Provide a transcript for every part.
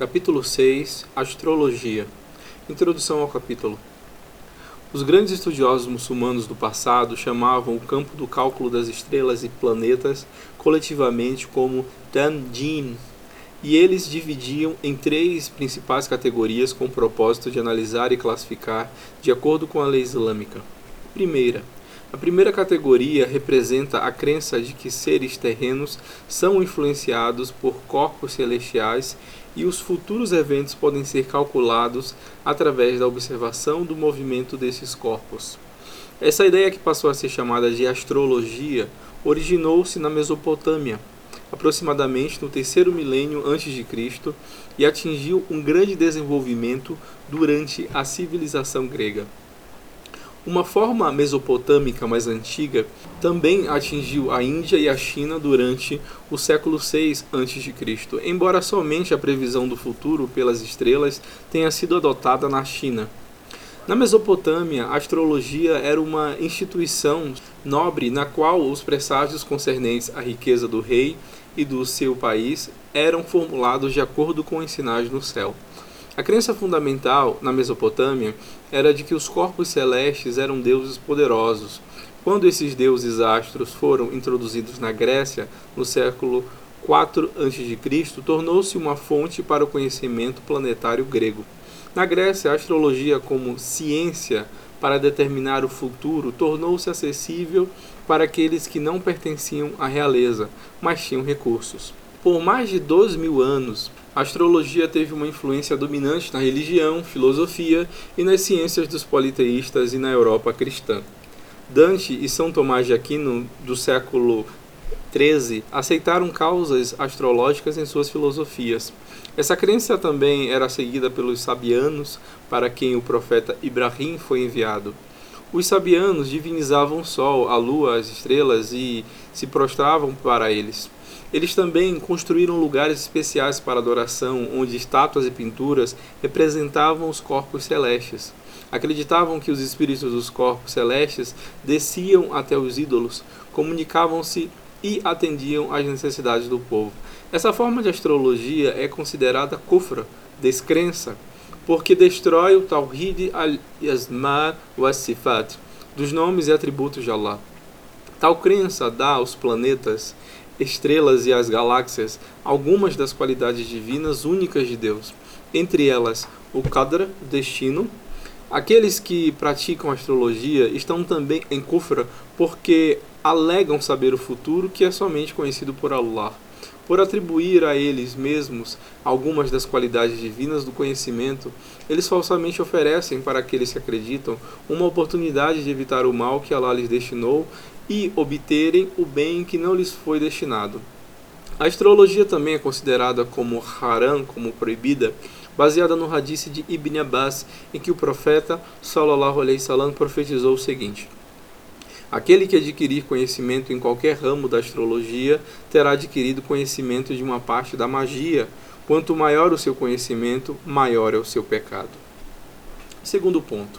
Capítulo 6 Astrologia. Introdução ao capítulo. Os grandes estudiosos muçulmanos do passado chamavam o campo do cálculo das estrelas e planetas coletivamente como Tanjin, e eles dividiam em três principais categorias com o propósito de analisar e classificar de acordo com a lei islâmica. Primeira, a primeira categoria representa a crença de que seres terrenos são influenciados por corpos celestiais e os futuros eventos podem ser calculados através da observação do movimento desses corpos. Essa ideia, que passou a ser chamada de astrologia, originou-se na Mesopotâmia, aproximadamente no terceiro milênio antes de Cristo, e atingiu um grande desenvolvimento durante a civilização grega. Uma forma mesopotâmica mais antiga também atingiu a Índia e a China durante o século VI a.C., embora somente a previsão do futuro pelas estrelas tenha sido adotada na China. Na Mesopotâmia, a astrologia era uma instituição nobre na qual os presságios concernentes à riqueza do rei e do seu país eram formulados de acordo com os sinais no céu. A crença fundamental na Mesopotâmia era de que os corpos celestes eram deuses poderosos. Quando esses deuses astros foram introduzidos na Grécia, no século 4 a.C., tornou-se uma fonte para o conhecimento planetário grego. Na Grécia, a astrologia como ciência para determinar o futuro tornou-se acessível para aqueles que não pertenciam à realeza, mas tinham recursos. Por mais de dois mil anos, a astrologia teve uma influência dominante na religião, filosofia e nas ciências dos politeístas e na Europa cristã. Dante e São Tomás de Aquino, do século XIII, aceitaram causas astrológicas em suas filosofias. Essa crença também era seguida pelos sabianos, para quem o profeta Ibrahim foi enviado. Os sabianos divinizavam o sol, a lua, as estrelas e se prostravam para eles. Eles também construíram lugares especiais para adoração, onde estátuas e pinturas representavam os corpos celestes. Acreditavam que os espíritos dos corpos celestes desciam até os ídolos, comunicavam-se e atendiam às necessidades do povo. Essa forma de astrologia é considerada kufra, descrença, porque destrói o Tawhid al-Yasma wa Sifat, dos nomes e atributos de Allah. Tal crença dá aos planetas estrelas e as galáxias algumas das qualidades divinas únicas de Deus, entre elas o Qadr, destino. Aqueles que praticam astrologia estão também em kufra porque alegam saber o futuro que é somente conhecido por Allah. Por atribuir a eles mesmos algumas das qualidades divinas do conhecimento, eles falsamente oferecem para aqueles que acreditam uma oportunidade de evitar o mal que Allah lhes destinou e obterem o bem que não lhes foi destinado. A astrologia também é considerada como haram, como proibida, baseada no hadith de Ibn Abbas, em que o profeta sallallahu alaihi wasallam profetizou o seguinte: Aquele que adquirir conhecimento em qualquer ramo da astrologia terá adquirido conhecimento de uma parte da magia. Quanto maior o seu conhecimento, maior é o seu pecado. Segundo ponto.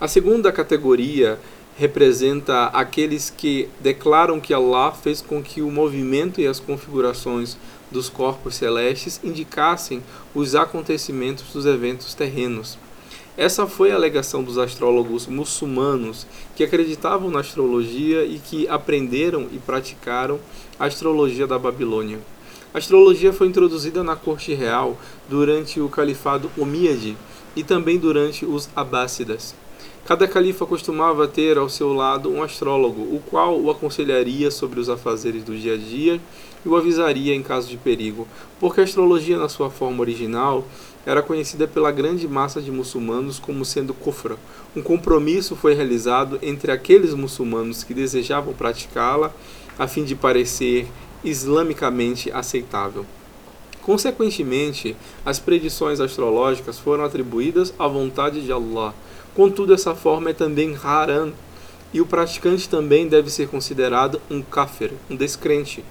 A segunda categoria representa aqueles que declaram que Allah fez com que o movimento e as configurações dos corpos celestes indicassem os acontecimentos dos eventos terrenos. Essa foi a alegação dos astrólogos muçulmanos que acreditavam na astrologia e que aprenderam e praticaram a astrologia da Babilônia. A astrologia foi introduzida na corte real durante o califado Omíade e também durante os Abássidas. Cada califa costumava ter ao seu lado um astrólogo, o qual o aconselharia sobre os afazeres do dia a dia e o avisaria em caso de perigo, porque a astrologia, na sua forma original, era conhecida pela grande massa de muçulmanos como sendo kufra. Um compromisso foi realizado entre aqueles muçulmanos que desejavam praticá-la, a fim de parecer islamicamente aceitável. Consequentemente, as predições astrológicas foram atribuídas à vontade de Allah Contudo, essa forma é também haram, e o praticante também deve ser considerado um kafir, um descrente,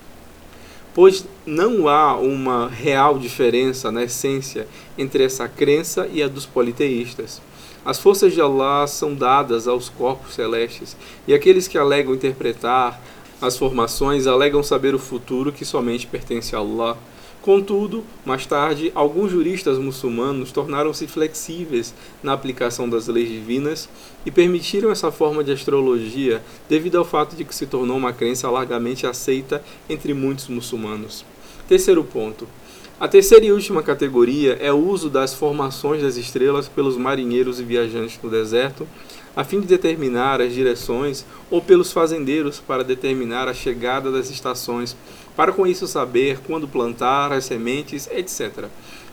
pois não há uma real diferença na essência entre essa crença e a dos politeístas. As forças de Allah são dadas aos corpos celestes, e aqueles que alegam interpretar as formações alegam saber o futuro que somente pertence a Allah. Contudo, mais tarde, alguns juristas muçulmanos tornaram-se flexíveis na aplicação das leis divinas e permitiram essa forma de astrologia devido ao fato de que se tornou uma crença largamente aceita entre muitos muçulmanos. Terceiro ponto. A terceira e última categoria é o uso das formações das estrelas pelos marinheiros e viajantes no deserto, a fim de determinar as direções, ou pelos fazendeiros para determinar a chegada das estações para com isso saber quando plantar as sementes, etc.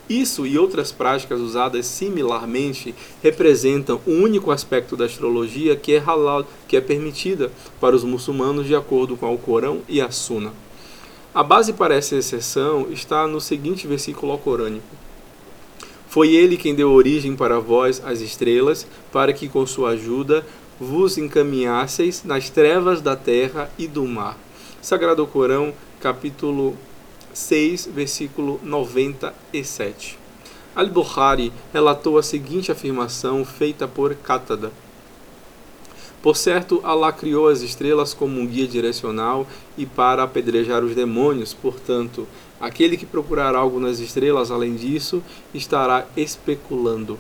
Isso e outras práticas usadas similarmente representam o um único aspecto da astrologia que é halal, que é permitida para os muçulmanos de acordo com o Corão e a Sunna. A base para essa exceção está no seguinte versículo corânico: Foi ele quem deu origem para vós as estrelas, para que com sua ajuda vos encaminhasseis nas trevas da terra e do mar. Sagrado Corão, capítulo 6, versículo 97. Al-Bukhari relatou a seguinte afirmação feita por Qatada. Por certo, Allah criou as estrelas como um guia direcional e para apedrejar os demônios, portanto, aquele que procurar algo nas estrelas além disso estará especulando.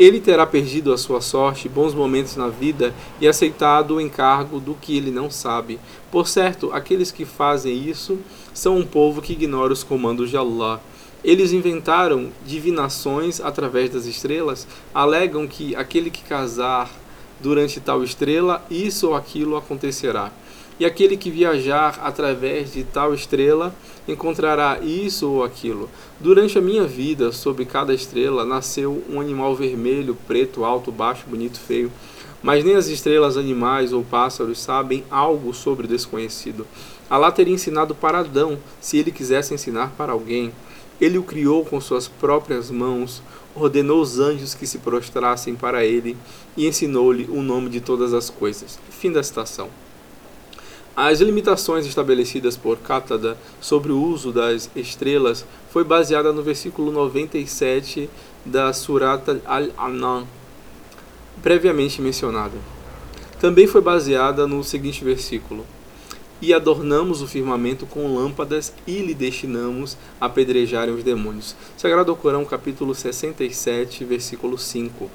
Ele terá perdido a sua sorte, bons momentos na vida e aceitado o encargo do que ele não sabe. Por certo, aqueles que fazem isso são um povo que ignora os comandos de Allah. Eles inventaram divinações através das estrelas, alegam que aquele que casar durante tal estrela, isso ou aquilo acontecerá. E aquele que viajar através de tal estrela encontrará isso ou aquilo. Durante a minha vida, sob cada estrela, nasceu um animal vermelho, preto, alto, baixo, bonito, feio. Mas nem as estrelas, animais ou pássaros sabem algo sobre o desconhecido. Alá teria ensinado para Adão, se ele quisesse ensinar para alguém. Ele o criou com suas próprias mãos, ordenou os anjos que se prostrassem para ele e ensinou-lhe o nome de todas as coisas. Fim da citação. As limitações estabelecidas por Qatada sobre o uso das estrelas foi baseada no versículo 97 da Surata Al-Anan, previamente mencionada. Também foi baseada no seguinte versículo: E adornamos o firmamento com lâmpadas e lhe destinamos a apedrejarem os demônios. Sagrado Corão, capítulo 67, versículo 5.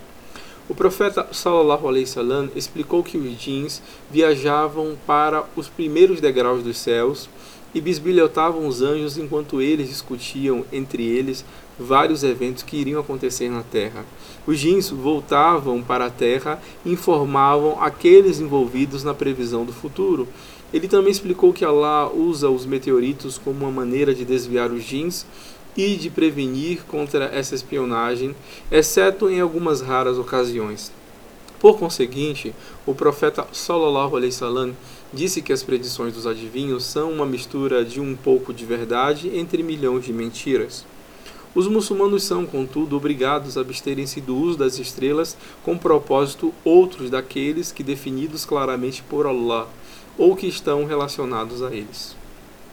O profeta sallallahu alaihi wasallam explicou que os jins viajavam para os primeiros degraus dos céus e bisbilhotavam os anjos enquanto eles discutiam entre eles vários eventos que iriam acontecer na terra. Os jins voltavam para a terra e informavam aqueles envolvidos na previsão do futuro. Ele também explicou que Allah usa os meteoritos como uma maneira de desviar os jins e de prevenir contra essa espionagem, exceto em algumas raras ocasiões. Por conseguinte, o profeta Sallallahu Alaihi Wasallam disse que as predições dos adivinhos são uma mistura de um pouco de verdade entre milhões de mentiras. Os muçulmanos são, contudo, obrigados a absterem-se do uso das estrelas com propósito outros daqueles que definidos claramente por Allah ou que estão relacionados a eles.